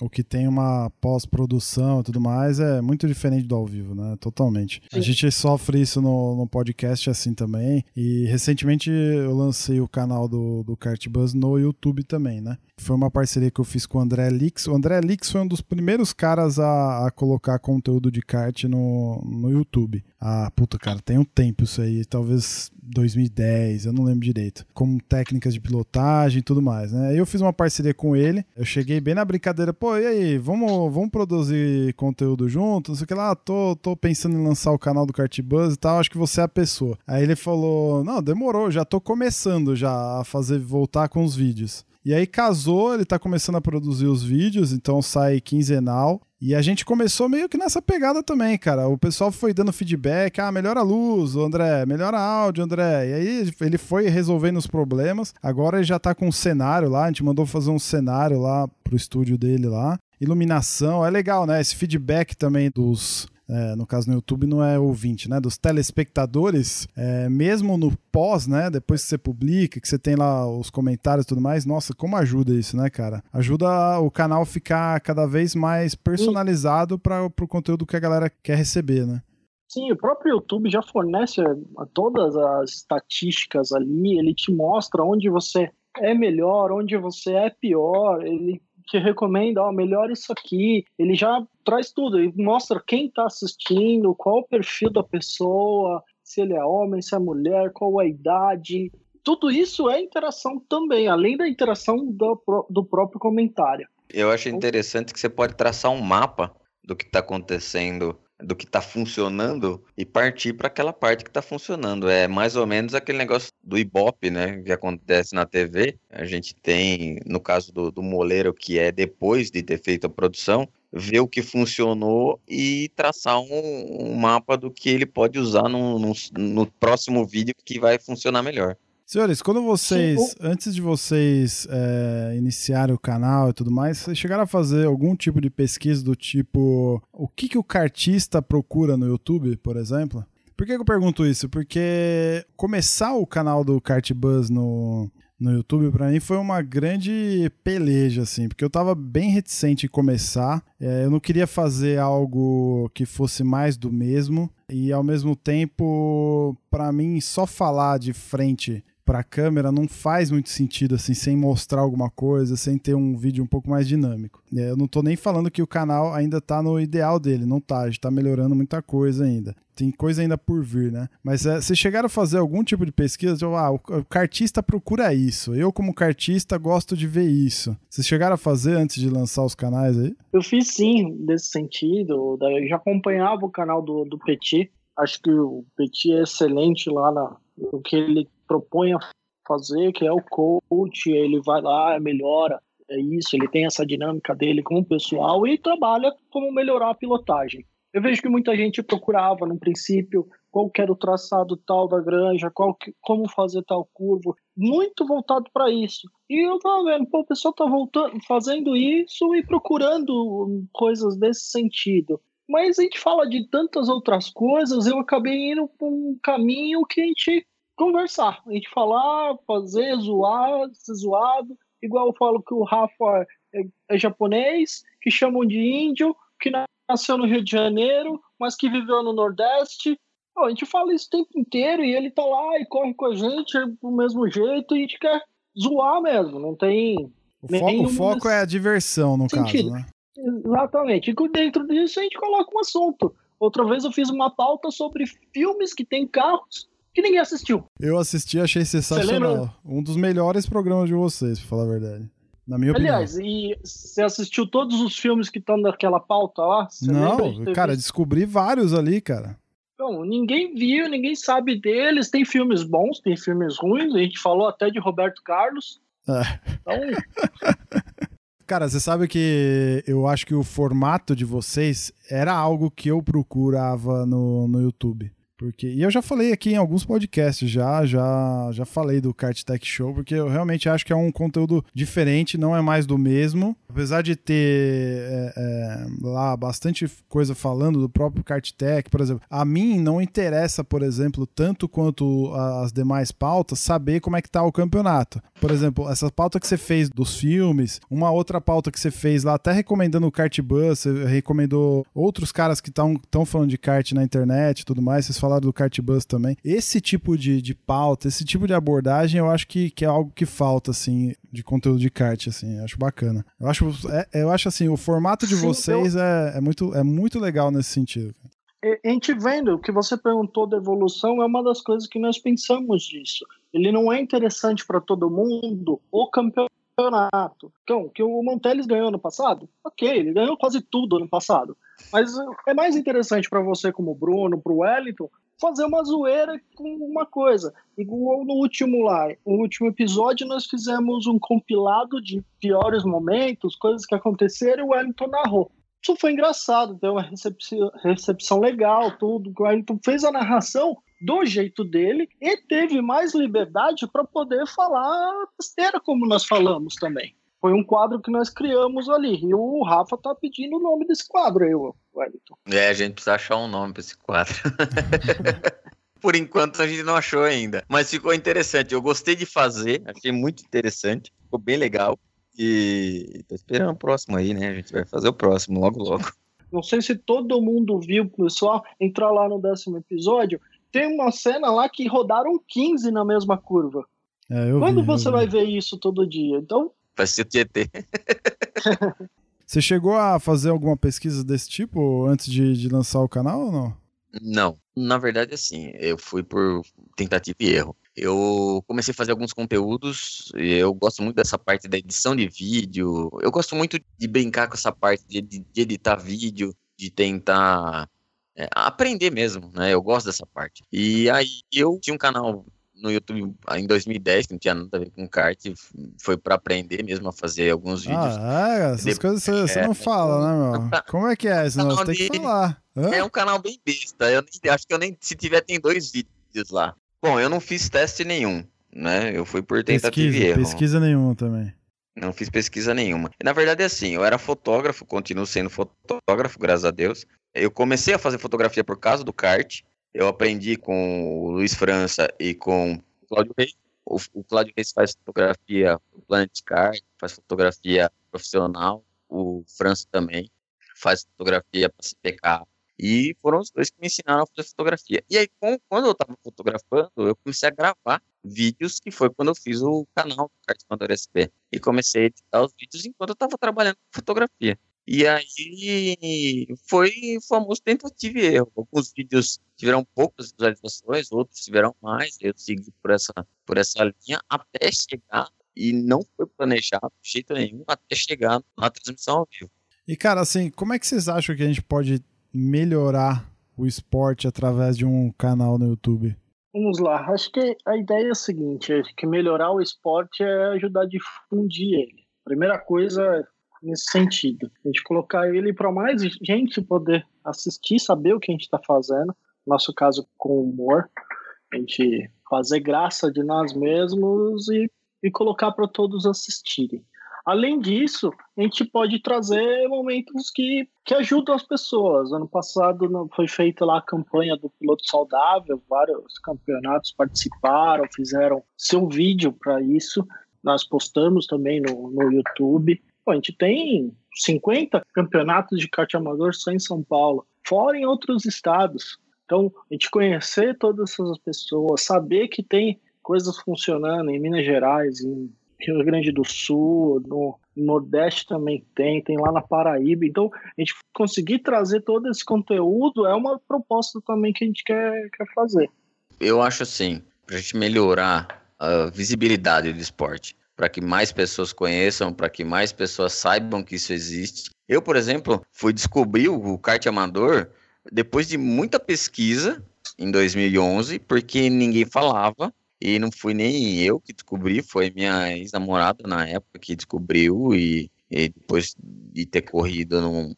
[SPEAKER 1] o, o que tem uma pós-produção e tudo mais é muito diferente do ao vivo, né? Totalmente. A
[SPEAKER 2] Sim.
[SPEAKER 1] gente sofre isso no, no podcast assim também. E recentemente eu lancei o canal do, do Kart Buzz no YouTube também, né? Foi uma parceria que eu fiz com o André Lix. O André Lix foi um dos primeiros caras a, a colocar conteúdo de kart no, no YouTube. Ah, puta, cara, tem um tempo isso aí, talvez 2010, eu não lembro direito. Com técnicas de pilotagem e tudo mais, né? Eu fiz uma parceria com ele, eu cheguei bem na brincadeira, pô, e aí, vamos, vamos produzir conteúdo junto? Não sei o que lá, tô, tô pensando em lançar o canal do Kart Buzz e tal, acho que você é a pessoa. Aí ele falou, não, demorou, já tô começando já a fazer, voltar com os vídeos. E aí casou, ele tá começando a produzir os vídeos, então sai quinzenal. E a gente começou meio que nessa pegada também, cara. O pessoal foi dando feedback, ah, melhora a luz, André, melhora áudio, André. E aí ele foi resolvendo os problemas. Agora ele já tá com um cenário lá, a gente mandou fazer um cenário lá pro estúdio dele lá. Iluminação, é legal, né? Esse feedback também dos é, no caso no YouTube não é ouvinte, né? Dos telespectadores, é, mesmo no pós, né? Depois que você publica, que você tem lá os comentários e tudo mais, nossa, como ajuda isso, né, cara? Ajuda o canal ficar cada vez mais personalizado para o conteúdo que a galera quer receber, né?
[SPEAKER 2] Sim, o próprio YouTube já fornece eh, todas as estatísticas ali, ele te mostra onde você é melhor, onde você é pior, ele te recomenda, ó, melhor isso aqui. Ele já traz tudo, ele mostra quem está assistindo, qual o perfil da pessoa, se ele é homem, se é mulher, qual a idade. Tudo isso é interação também, além da interação do, do próprio comentário.
[SPEAKER 3] Eu acho interessante que você pode traçar um mapa do que está acontecendo, do que está funcionando e partir para aquela parte que está funcionando. É mais ou menos aquele negócio do Ibope, né? Que acontece na TV. A gente tem, no caso do, do moleiro, que é depois de ter feito a produção, ver o que funcionou e traçar um, um mapa do que ele pode usar no, no, no próximo vídeo que vai funcionar melhor.
[SPEAKER 1] Senhores, quando vocês,
[SPEAKER 2] Sim,
[SPEAKER 1] antes de vocês é, iniciarem o canal e tudo mais, vocês chegaram a fazer algum tipo de pesquisa do tipo o que, que o cartista procura no YouTube, por exemplo? Por que, que eu pergunto isso? Porque começar o canal do Kart Buzz no, no YouTube, pra mim, foi uma grande peleja, assim, porque eu tava bem reticente em começar. É, eu não queria fazer algo que fosse mais do mesmo. E ao mesmo tempo, pra mim, só falar de frente pra câmera não faz muito sentido, assim, sem mostrar alguma coisa, sem ter um vídeo um pouco mais dinâmico. É, eu não tô nem falando que o canal ainda tá no ideal dele, não tá, a gente tá melhorando muita coisa ainda. Tem coisa ainda por vir, né? Mas é, vocês chegaram a fazer algum tipo de pesquisa? Tipo, ah, o, cartista procura isso. Eu, como cartista, gosto de ver isso. Vocês chegaram a fazer antes de lançar os canais aí?
[SPEAKER 2] Eu fiz sim, nesse sentido. Eu já acompanhava o canal do, do Petit. Acho que o Petit é excelente lá na, no que ele propõe a fazer, que é o coach. Ele vai lá, melhora. é isso, ele tem essa dinâmica dele com o pessoal e trabalha como melhorar a pilotagem. Eu vejo que muita gente procurava no princípio qual era o traçado tal da granja, que, como fazer tal curva, muito voltado para isso. E eu tava vendo, pô, o pessoal tá voltando, fazendo isso e procurando coisas desse sentido. Mas a gente fala de tantas outras coisas, eu acabei indo para um caminho que a gente conversar, a gente falar, fazer, zoar, ser zoado. Igual eu falo que o Rafa é, é japonês, que chamam de índio, que nasceu no Rio de Janeiro, mas que viveu no Nordeste. A gente fala isso o tempo inteiro e ele tá lá e corre com a gente do mesmo jeito e a gente quer zoar mesmo, não tem.
[SPEAKER 1] O, fo o foco é a diversão, no sentido. caso, né?
[SPEAKER 2] Exatamente. E dentro disso a gente coloca um assunto. Outra vez eu fiz uma pauta sobre filmes que tem carros ninguém assistiu.
[SPEAKER 1] Eu assisti achei sensacional. Um dos melhores programas de vocês, pra falar a verdade. Na minha
[SPEAKER 2] Aliás,
[SPEAKER 1] opinião.
[SPEAKER 2] e você assistiu todos os filmes que estão naquela pauta lá?
[SPEAKER 1] Não, cara, visto? descobri vários ali, cara.
[SPEAKER 2] Então, ninguém viu, ninguém sabe deles. Tem filmes bons, tem filmes ruins. A gente falou até de Roberto Carlos. É. Então. <laughs>
[SPEAKER 1] Cara, você sabe que eu acho que o formato de vocês era algo que eu procurava no, no YouTube. Porque, e eu já falei aqui em alguns podcasts, já, já, já falei do Kart Tech Show, porque eu realmente acho que é um conteúdo diferente, não é mais do mesmo. Apesar de ter é, é, lá bastante coisa falando do próprio Kart Tech, por exemplo, a mim não interessa, por exemplo, tanto quanto as demais pautas, saber como é que tá o campeonato. Por exemplo, essa pauta que você fez dos filmes, uma outra pauta que você fez lá, até recomendando o Kart Bus, você recomendou outros caras que estão falando de kart na internet e tudo mais, vocês falaram falaram do Kart Bus também. Esse tipo de, de pauta, esse tipo de abordagem, eu acho que, que é algo que falta, assim, de conteúdo de kart, assim. Acho bacana. Eu acho, é, eu acho assim, o formato de Sim, vocês eu... é, é, muito, é muito legal nesse sentido.
[SPEAKER 2] A gente vendo o que você perguntou da evolução é uma das coisas que nós pensamos disso. Ele não é interessante para todo mundo o campeonato. Então, que o Monteles ganhou no passado? Ok, ele ganhou quase tudo no passado. Mas é mais interessante para você, como Bruno, para o Wellington, fazer uma zoeira com uma coisa. Igual no último lá, no último episódio, nós fizemos um compilado de piores momentos, coisas que aconteceram, e o Wellington narrou. Isso foi engraçado, deu uma recepção, recepção legal, tudo. O Wellington fez a narração do jeito dele e teve mais liberdade para poder falar besteira, como nós falamos também. Foi um quadro que nós criamos ali. E o Rafa tá pedindo o nome desse quadro aí, Wellington.
[SPEAKER 3] É, a gente precisa achar um nome para esse quadro. <laughs> Por enquanto a gente não achou ainda. Mas ficou interessante. Eu gostei de fazer, achei muito interessante. Ficou bem legal. E tô esperando o próximo aí, né? A gente vai fazer o próximo logo, logo.
[SPEAKER 2] Não sei se todo mundo viu, pessoal, entrar lá no décimo episódio. Tem uma cena lá que rodaram 15 na mesma curva. É, Quando vi, você vai ver isso todo dia? Então,
[SPEAKER 3] Vai ser o Tietê. <laughs>
[SPEAKER 1] Você chegou a fazer alguma pesquisa desse tipo antes de, de lançar o canal ou não?
[SPEAKER 3] Não. Na verdade, assim, eu fui por tentativa e erro. Eu comecei a fazer alguns conteúdos, e eu gosto muito dessa parte da edição de vídeo. Eu gosto muito de brincar com essa parte de, de editar vídeo, de tentar é, aprender mesmo, né? Eu gosto dessa parte. E aí eu tinha um canal no YouTube em 2010, que não tinha nada a ver com kart, foi para aprender mesmo a fazer alguns vídeos.
[SPEAKER 1] Ah, é, essas coisas você, você é, não fala, né, meu? Como é que é isso? Não, tem que falar.
[SPEAKER 3] Hã? É um canal bem besta. Eu nem, acho que eu nem, se tiver, tem dois vídeos lá. Bom, eu não fiz teste nenhum, né? Eu fui por tentativa pesquisa, e erro.
[SPEAKER 1] Pesquisa nenhuma também.
[SPEAKER 3] Não fiz pesquisa nenhuma. Na verdade, é assim, eu era fotógrafo, continuo sendo fotógrafo, graças a Deus. Eu comecei a fazer fotografia por causa do kart. Eu aprendi com o Luiz França e com o Cláudio Reis. O, o Cláudio Reis faz fotografia o Planet Car, faz fotografia profissional. O França também faz fotografia para CPK. E foram os dois que me ensinaram a fazer fotografia. E aí, quando eu estava fotografando, eu comecei a gravar vídeos, que foi quando eu fiz o canal do Cartman SP. E comecei a editar os vídeos enquanto eu estava trabalhando com fotografia. E aí foi o famoso tentativa e erro. Alguns vídeos tiveram poucas visualizações, outros tiveram mais. Eu segui por essa, por essa linha até chegar, e não foi planejado de jeito nenhum, até chegar na transmissão ao vivo.
[SPEAKER 1] E cara, assim, como é que vocês acham que a gente pode melhorar o esporte através de um canal no YouTube?
[SPEAKER 2] Vamos lá, acho que a ideia é a seguinte, que melhorar o esporte é ajudar a difundir ele Primeira coisa nesse sentido, a gente colocar ele para mais gente poder assistir, saber o que a gente está fazendo, no nosso caso com humor, a gente fazer graça de nós mesmos e, e colocar para todos assistirem. Além disso, a gente pode trazer momentos que, que ajudam as pessoas. Ano passado foi feita lá a campanha do piloto saudável, vários campeonatos participaram, fizeram seu vídeo para isso. Nós postamos também no, no YouTube. Pô, a gente tem 50 campeonatos de kart amador só em São Paulo, fora em outros estados. Então, a gente conhecer todas essas pessoas, saber que tem coisas funcionando em Minas Gerais, em Rio Grande do Sul, no Nordeste também tem, tem lá na Paraíba. Então, a gente conseguir trazer todo esse conteúdo é uma proposta também que a gente quer, quer fazer.
[SPEAKER 3] Eu acho assim, para a gente melhorar a visibilidade do esporte, para que mais pessoas conheçam, para que mais pessoas saibam que isso existe. Eu, por exemplo, fui descobrir o kart amador depois de muita pesquisa em 2011, porque ninguém falava e não fui nem eu que descobri, foi minha ex-namorada na época que descobriu e, e depois de ter corrido num,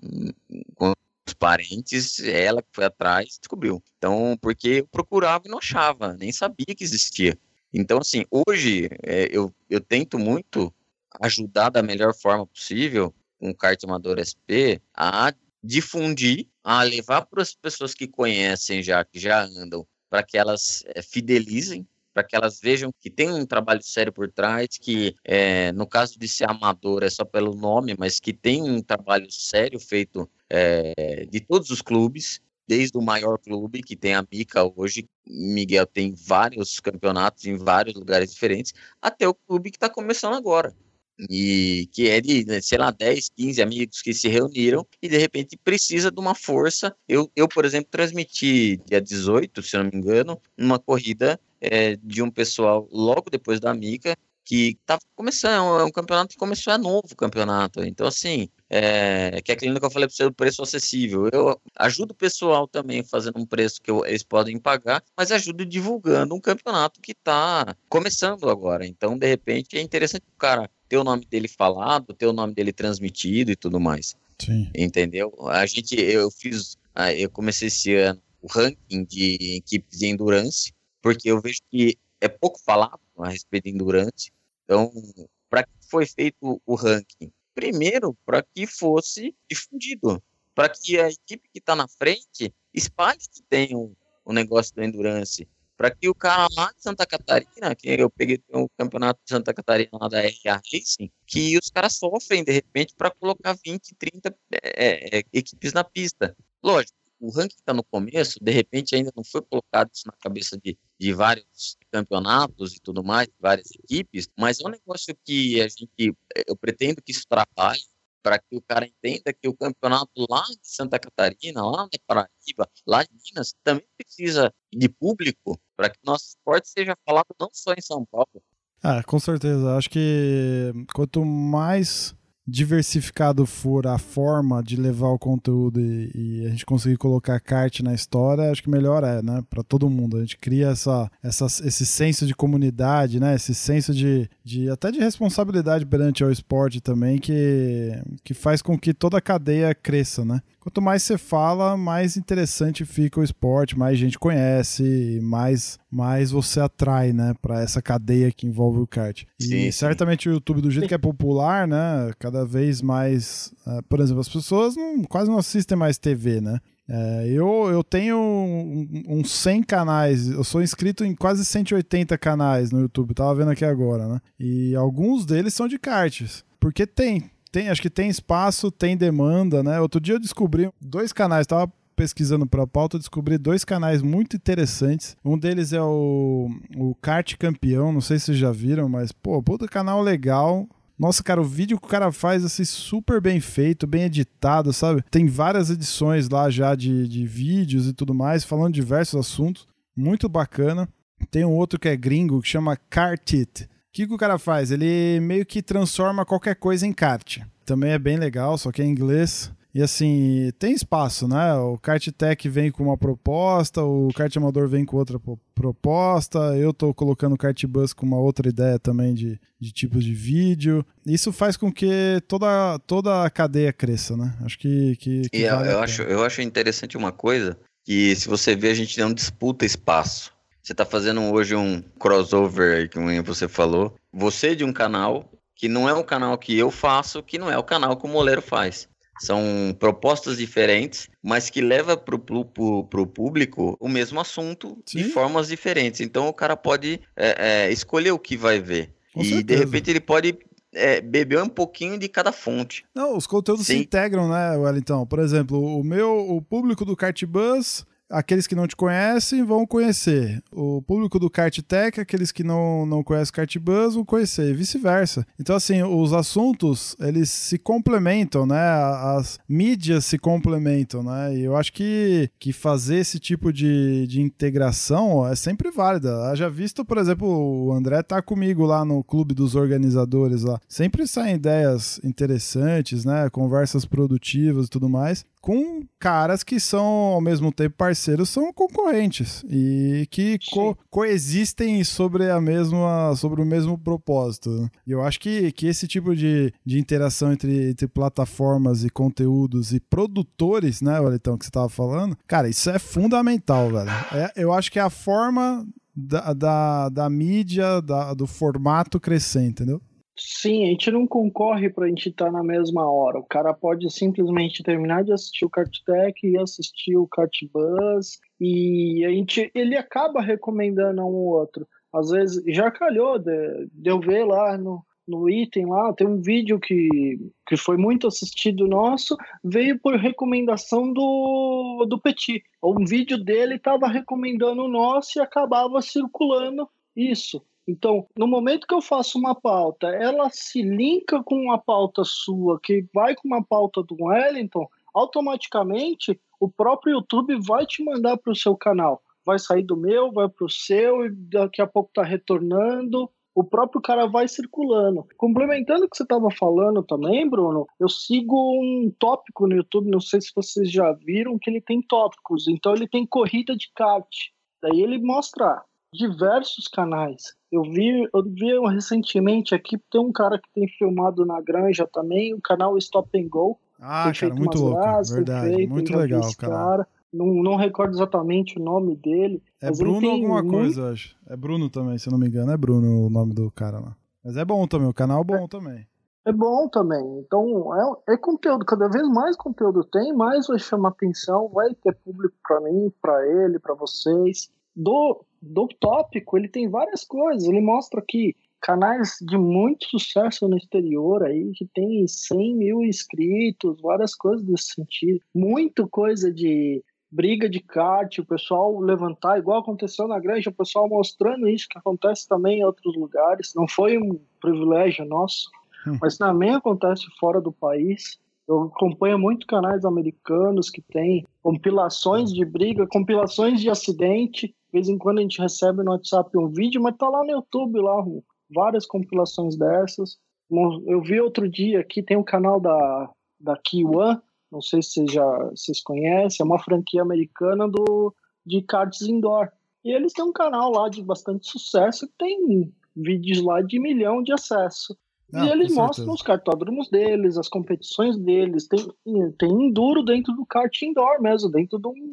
[SPEAKER 3] com os parentes, ela que foi atrás descobriu. Então, porque eu procurava e não achava, nem sabia que existia. Então, assim, hoje é, eu, eu tento muito ajudar da melhor forma possível com um kart amador SP a difundir, a levar para as pessoas que conhecem já, que já andam, para que elas é, fidelizem para que elas vejam que tem um trabalho sério por trás, que é, no caso de ser amador é só pelo nome, mas que tem um trabalho sério feito é, de todos os clubes, desde o maior clube que tem a Mica hoje, Miguel tem vários campeonatos em vários lugares diferentes, até o clube que está começando agora. E que é de, né, sei lá, 10, 15 amigos que se reuniram e de repente precisa de uma força. Eu, eu por exemplo, transmiti dia 18, se não me engano, uma corrida é, de um pessoal logo depois da Mica que estava começando, é um campeonato que começou, é novo campeonato. Então, assim, é, que é aquele que eu falei para você, o preço acessível. Eu ajudo o pessoal também fazendo um preço que eu, eles podem pagar, mas ajudo divulgando um campeonato que está começando agora. Então, de repente, é interessante o cara ter o nome dele falado, ter o nome dele transmitido e tudo mais.
[SPEAKER 1] Sim.
[SPEAKER 3] Entendeu? A gente, eu fiz, ah, eu comecei esse ano o ranking de equipes de endurance, porque eu vejo que é pouco falado a respeito de endurance. Então, para que foi feito o ranking? Primeiro, para que fosse difundido, para que a equipe que está na frente espalhe que tem o um, um negócio do endurance, para que o cara lá de Santa Catarina, que eu peguei o campeonato de Santa Catarina lá da RA Racing, que os caras sofrem de repente para colocar 20, 30 é, é, equipes na pista. Lógico, o ranking está no começo, de repente ainda não foi colocado isso na cabeça de, de vários campeonatos e tudo mais, várias equipes, mas é um negócio que a gente, eu pretendo que isso trabalhe para que o cara entenda que o campeonato lá de Santa Catarina, lá na Paraíba, lá em Minas, também precisa de público para que nosso esporte seja falado não só em São Paulo.
[SPEAKER 1] Ah, com certeza. Acho que quanto mais diversificado for a forma de levar o conteúdo e, e, a gente conseguir colocar kart na história, acho que melhor é, né? Para todo mundo. A gente cria essa, essa, esse senso de comunidade, né? Esse senso de, de até de responsabilidade perante ao esporte também, que, que faz com que toda a cadeia cresça, né? Quanto mais você fala, mais interessante fica o esporte, mais gente conhece, mais mais você atrai, né, para essa cadeia que envolve o kart. E sim, certamente sim. o YouTube do jeito que é popular, né, cada vez mais, uh, por exemplo, as pessoas não, quase não assistem mais TV, né? É, eu, eu tenho uns um, um 100 canais, eu sou inscrito em quase 180 canais no YouTube, tava vendo aqui agora, né? E alguns deles são de karts, porque tem, tem, acho que tem espaço, tem demanda, né? Outro dia eu descobri dois canais, tava pesquisando para pauta, descobri dois canais muito interessantes. Um deles é o, o Kart Campeão, não sei se vocês já viram, mas, pô, puta canal legal. Nossa, cara, o vídeo que o cara faz, assim, super bem feito, bem editado, sabe? Tem várias edições lá já de, de vídeos e tudo mais, falando diversos assuntos. Muito bacana. Tem um outro que é gringo, que chama Kartit. O que, que o cara faz? Ele meio que transforma qualquer coisa em kart. Também é bem legal, só que é em inglês. E assim, tem espaço, né? O Kart Tech vem com uma proposta, o Kart Amador vem com outra proposta, eu tô colocando o Kart Bus com uma outra ideia também de, de tipos de vídeo. Isso faz com que toda, toda a cadeia cresça, né? Acho que. que, que
[SPEAKER 3] vale eu, acho, eu acho interessante uma coisa, que se você vê, a gente não disputa espaço. Você está fazendo hoje um crossover, como você falou. Você de um canal que não é o canal que eu faço, que não é o canal que o Moleiro faz. São propostas diferentes, mas que leva para o público o mesmo assunto Sim. de formas diferentes. Então o cara pode é, é, escolher o que vai ver. Com e certeza. de repente ele pode é, beber um pouquinho de cada fonte.
[SPEAKER 1] Não, os conteúdos Sim. se integram, né, Wellington? Por exemplo, o meu, o público do Cartbus aqueles que não te conhecem vão conhecer. O público do Kart Tech, aqueles que não, não conhecem Kart Buzz vão conhecer, e vice-versa. Então, assim, os assuntos, eles se complementam, né? As mídias se complementam, né? E eu acho que, que fazer esse tipo de, de integração é sempre válida. Já visto, por exemplo, o André tá comigo lá no clube dos organizadores lá. Sempre saem ideias interessantes, né? Conversas produtivas e tudo mais com caras que são ao mesmo tempo parceiros, são concorrentes e que co coexistem sobre a mesma sobre o mesmo propósito. E eu acho que, que esse tipo de, de interação entre, entre plataformas e conteúdos e produtores, né, Wellington, que você estava falando, cara, isso é fundamental, velho. É, eu acho que é a forma da, da, da mídia, da, do formato crescer, entendeu?
[SPEAKER 2] Sim, a gente não concorre para a gente estar tá na mesma hora. O cara pode simplesmente terminar de assistir o Karttech e assistir o Kartbus e a gente, ele acaba recomendando um ou outro. Às vezes já calhou de, de eu ver lá no, no item lá, tem um vídeo que, que foi muito assistido nosso, veio por recomendação do, do Petit. Um vídeo dele estava recomendando o nosso e acabava circulando isso. Então, no momento que eu faço uma pauta, ela se linka com uma pauta sua, que vai com uma pauta do Wellington, automaticamente o próprio YouTube vai te mandar para o seu canal. Vai sair do meu, vai para o seu, e daqui a pouco está retornando. O próprio cara vai circulando. Complementando o que você estava falando também, Bruno, eu sigo um tópico no YouTube, não sei se vocês já viram, que ele tem tópicos. Então ele tem corrida de kart. Daí ele mostra diversos canais. Eu vi, eu vi recentemente aqui, tem um cara que tem filmado na granja também, o canal Stop and Go.
[SPEAKER 1] Ah, cara, muito louco, verdade, feito, muito legal, cara. cara.
[SPEAKER 2] Não, não recordo exatamente o nome dele.
[SPEAKER 1] É Bruno alguma muito... coisa, acho. É Bruno também, se não me engano, é Bruno o nome do cara lá. Mas é bom também, o canal é bom é. também.
[SPEAKER 2] É bom também. Então, é, é, conteúdo. Cada vez mais conteúdo tem, mais vai chamar atenção, vai ter público para mim, para ele, para vocês. Do do tópico, ele tem várias coisas. Ele mostra que canais de muito sucesso no exterior aí, que tem 100 mil inscritos, várias coisas desse sentido. Muito coisa de briga de kart, o pessoal levantar, igual aconteceu na granja, o pessoal mostrando isso, que acontece também em outros lugares. Não foi um privilégio nosso, hum. mas também acontece fora do país. Eu acompanho muito canais americanos que têm compilações de briga, compilações de acidente. De vez em quando a gente recebe no WhatsApp um vídeo, mas tá lá no YouTube, lá, várias compilações dessas. Eu vi outro dia aqui, tem um canal da, da One, não sei se vocês já vocês conhecem, é uma franquia americana do, de karts indoor. E eles têm um canal lá de bastante sucesso tem vídeos lá de milhão de acesso. Não, e eles mostram os cartódromos deles, as competições deles. Tem, tem enduro dentro do kart indoor mesmo, dentro de um,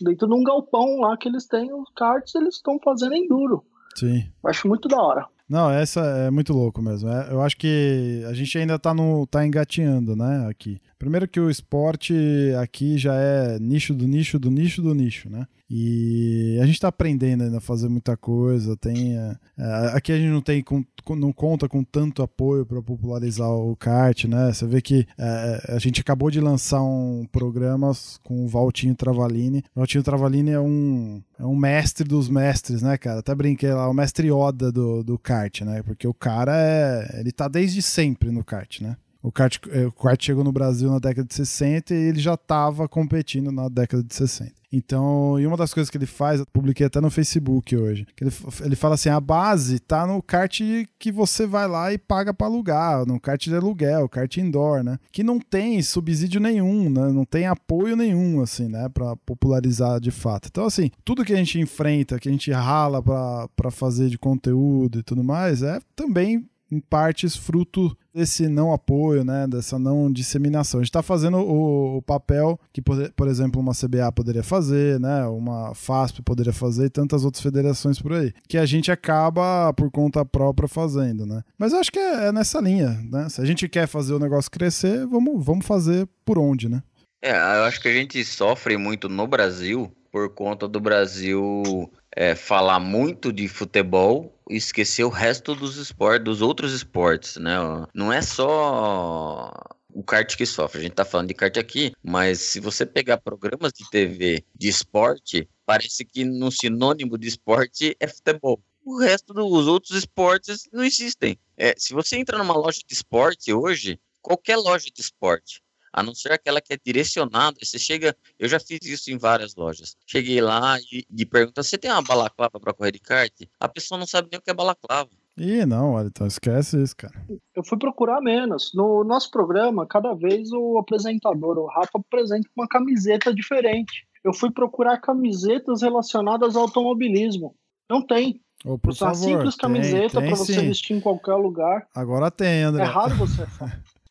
[SPEAKER 2] dentro de um galpão lá que eles têm os karts, eles estão fazendo enduro.
[SPEAKER 1] Sim.
[SPEAKER 2] Eu acho muito da hora.
[SPEAKER 1] Não, essa é muito louco mesmo. É, eu acho que a gente ainda tá, no, tá engatinhando, né, aqui. Primeiro que o esporte aqui já é nicho do nicho do nicho do nicho, né? E a gente está aprendendo ainda a fazer muita coisa. Tem, é, é, aqui a gente não tem com, não conta com tanto apoio para popularizar o kart, né? Você vê que é, a gente acabou de lançar um programa com o Valtinho Travalini. O Valtinho Travalini é um, é um mestre dos mestres, né, cara? Até brinquei lá, o mestre Yoda do, do kart, né? Porque o cara é. Ele tá desde sempre no kart, né? O kart, o kart chegou no Brasil na década de 60 e ele já estava competindo na década de 60. Então, e uma das coisas que ele faz, eu publiquei até no Facebook hoje, que ele, ele fala assim: a base tá no kart que você vai lá e paga para alugar, no kart de aluguel, kart indoor, né? Que não tem subsídio nenhum, né? Não tem apoio nenhum, assim, né? Para popularizar de fato. Então, assim, tudo que a gente enfrenta, que a gente rala para fazer de conteúdo e tudo mais, é também em partes fruto desse não apoio, né, dessa não disseminação. A gente está fazendo o, o, papel que, por, por, exemplo, uma CBA poderia fazer, né, uma FASP poderia fazer e tantas outras federações por aí, que a gente acaba por conta própria fazendo, né. Mas eu acho que é, é nessa linha, né. Se a gente quer fazer o negócio crescer, vamos, vamos fazer por onde, né.
[SPEAKER 3] É, eu acho que a gente sofre muito no Brasil por conta do Brasil é, falar muito de futebol esquecer o resto dos esportes, dos outros esportes, né? Não é só o kart que sofre. A gente tá falando de kart aqui, mas se você pegar programas de TV de esporte, parece que no sinônimo de esporte é futebol. O resto dos outros esportes não existem. É, se você entra numa loja de esporte hoje, qualquer loja de esporte, a não ser aquela que é direcionada. Você chega, eu já fiz isso em várias lojas. Cheguei lá e, e pergunta: você tem uma balaclava para correr de kart? A pessoa não sabe nem o que é balaclava.
[SPEAKER 1] Ih, não, então esquece isso, cara.
[SPEAKER 2] Eu fui procurar menos. No nosso programa, cada vez o apresentador, o Rafa, apresenta uma camiseta diferente. Eu fui procurar camisetas relacionadas ao automobilismo. Não tem.
[SPEAKER 1] Oh, por
[SPEAKER 2] uma
[SPEAKER 1] favor,
[SPEAKER 2] simples camiseta para você vestir em qualquer lugar.
[SPEAKER 1] Agora tem, André. <laughs>
[SPEAKER 2] É raro você.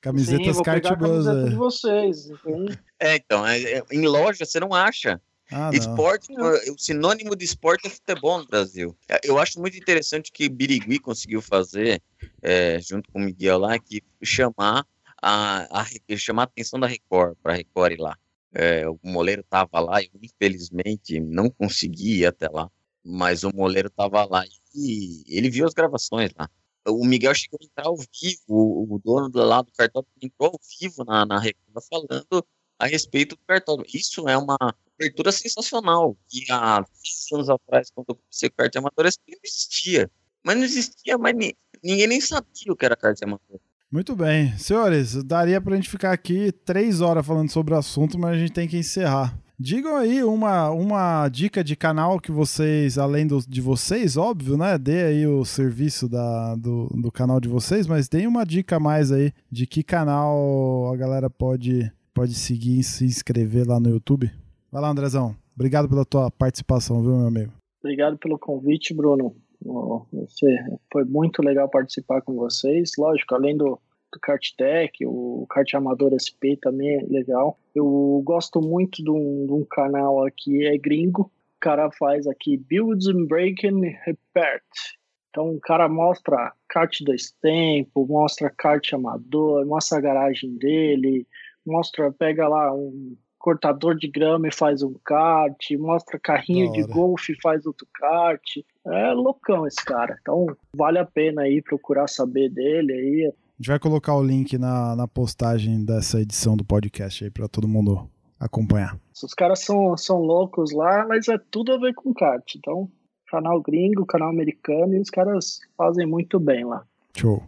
[SPEAKER 1] Camisetas
[SPEAKER 2] Sim, camiseta de vocês. Então...
[SPEAKER 3] É, então, é, é, em loja você não acha. Ah, esporte, não. o sinônimo de esporte é futebol no Brasil. É, eu acho muito interessante que Birigui conseguiu fazer, é, junto com o Miguel lá, que chamar a, a, chamar a atenção da Record, para a Record ir lá. É, o Moleiro estava lá e infelizmente não consegui ir até lá, mas o Moleiro estava lá e ele viu as gravações lá o Miguel chegou a entrar ao vivo, o, o dono do lado do cartório entrou ao vivo na, na Record falando a respeito do cartório. Isso é uma abertura sensacional, que há 10 anos atrás, quando eu comecei com carta amadora, não existia. Mas não existia, mas ninguém nem sabia o que era carta amadora.
[SPEAKER 1] Muito bem. Senhores, daria pra gente ficar aqui três horas falando sobre o assunto, mas a gente tem que encerrar. Digam aí uma, uma dica de canal que vocês, além do, de vocês, óbvio, né? Dê aí o serviço da, do, do canal de vocês, mas deem uma dica mais aí de que canal a galera pode, pode seguir e se inscrever lá no YouTube. Vai lá, Andrezão. Obrigado pela tua participação, viu, meu amigo?
[SPEAKER 2] Obrigado pelo convite, Bruno. Foi muito legal participar com vocês. Lógico, além do, do KartTech, o Kart Amador SP também é legal. Eu gosto muito de um, de um canal aqui, é gringo. O cara faz aqui Builds and Break and Repair. Então o cara mostra kart dois tempos, mostra kart amador, mostra a garagem dele, mostra, pega lá um cortador de grama e faz um kart, mostra carrinho de golfe e faz outro kart. É loucão esse cara. Então vale a pena aí procurar saber dele aí
[SPEAKER 1] gente vai colocar o link na, na postagem dessa edição do podcast aí para todo mundo acompanhar.
[SPEAKER 2] Os caras são, são loucos lá, mas é tudo a ver com kart. Então, canal gringo, canal americano, e os caras fazem muito bem lá.
[SPEAKER 1] Show.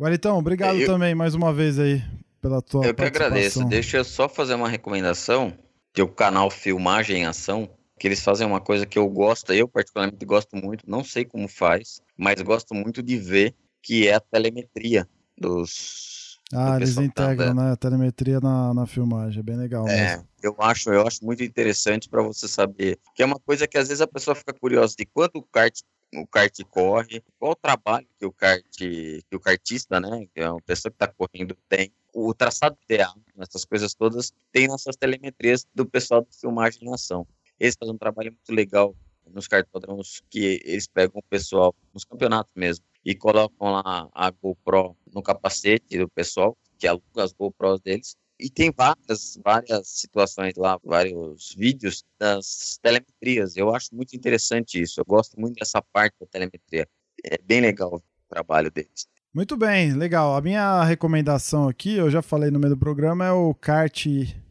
[SPEAKER 1] Guaritão, obrigado eu, também mais uma vez aí pela tua
[SPEAKER 3] Eu que agradeço. Deixa eu só fazer uma recomendação, o canal Filmagem em Ação, que eles fazem uma coisa que eu gosto, eu particularmente gosto muito, não sei como faz, mas gosto muito de ver, que é a telemetria dos.
[SPEAKER 1] Ah, eles integram né, a telemetria na, na filmagem, é bem legal.
[SPEAKER 3] É, mesmo. eu acho, eu acho muito interessante para você saber, que é uma coisa que às vezes a pessoa fica curiosa de quanto o kart o kart corre, qual o trabalho que o kart, que o kartista, né, que é uma pessoa que está correndo tem, o traçado ideal, essas coisas todas, tem nossas telemetrias do pessoal de filmagem em ação. Eles fazem um trabalho muito legal nos cartódromos que eles pegam o pessoal nos campeonatos mesmo e colocam lá a GoPro no capacete do pessoal, que aluga as GoPros deles. E tem várias, várias situações lá, vários vídeos das telemetrias. Eu acho muito interessante isso. Eu gosto muito dessa parte da telemetria. É bem legal o trabalho deles.
[SPEAKER 1] Muito bem, legal. A minha recomendação aqui, eu já falei no meio do programa, é o Kart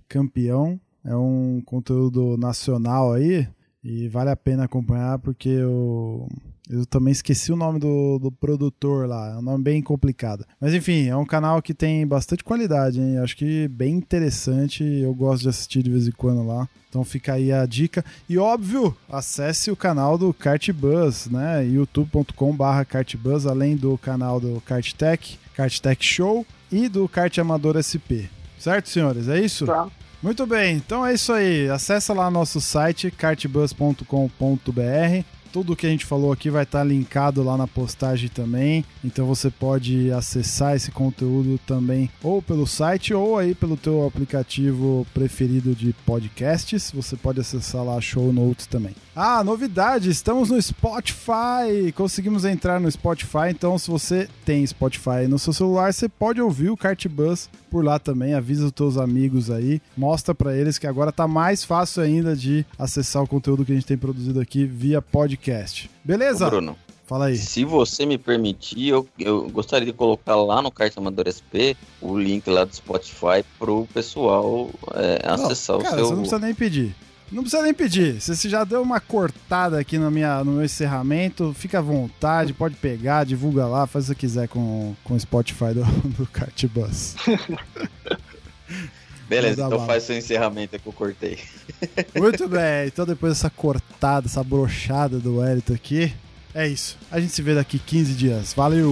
[SPEAKER 1] Campeão. É um conteúdo nacional aí e vale a pena acompanhar porque o também esqueci o nome do, do produtor lá, é um nome bem complicado. Mas enfim, é um canal que tem bastante qualidade, hein? Acho que bem interessante. Eu gosto de assistir de vez em quando lá. Então fica aí a dica. E óbvio, acesse o canal do Kartbus, né? youtube.com/barra Kartbus, além do canal do KartTech, KartTech Show e do Kart Amador SP. Certo, senhores? É isso?
[SPEAKER 2] Tá.
[SPEAKER 1] Muito bem, então é isso aí. Acesse lá nosso site kartbus.com.br tudo que a gente falou aqui vai estar linkado lá na postagem também. Então você pode acessar esse conteúdo também ou pelo site ou aí pelo teu aplicativo preferido de podcasts. Você pode acessar lá a show notes também. Ah, novidade, estamos no Spotify. Conseguimos entrar no Spotify, então se você tem Spotify no seu celular, você pode ouvir o Kart Bus por lá também. Avisa os teus amigos aí, mostra para eles que agora tá mais fácil ainda de acessar o conteúdo que a gente tem produzido aqui via podcast. Beleza?
[SPEAKER 3] Ô, Bruno,
[SPEAKER 1] Fala aí.
[SPEAKER 3] se você me permitir, eu, eu gostaria de colocar lá no Kart Amador SP o link lá do Spotify pro pessoal é, acessar
[SPEAKER 1] Não, cara,
[SPEAKER 3] o seu.
[SPEAKER 1] você não precisa nem pedir. Não precisa nem pedir. Se você já deu uma cortada aqui no, minha, no meu encerramento, fica à vontade, pode pegar, divulga lá, faz o que quiser com, com o Spotify do, <laughs> do Kart Bus. <laughs>
[SPEAKER 3] Beleza, então faz seu encerramento que eu cortei. <laughs>
[SPEAKER 1] Muito bem, então depois dessa cortada, essa brochada do Wellington aqui, é isso. A gente se vê daqui 15 dias. Valeu!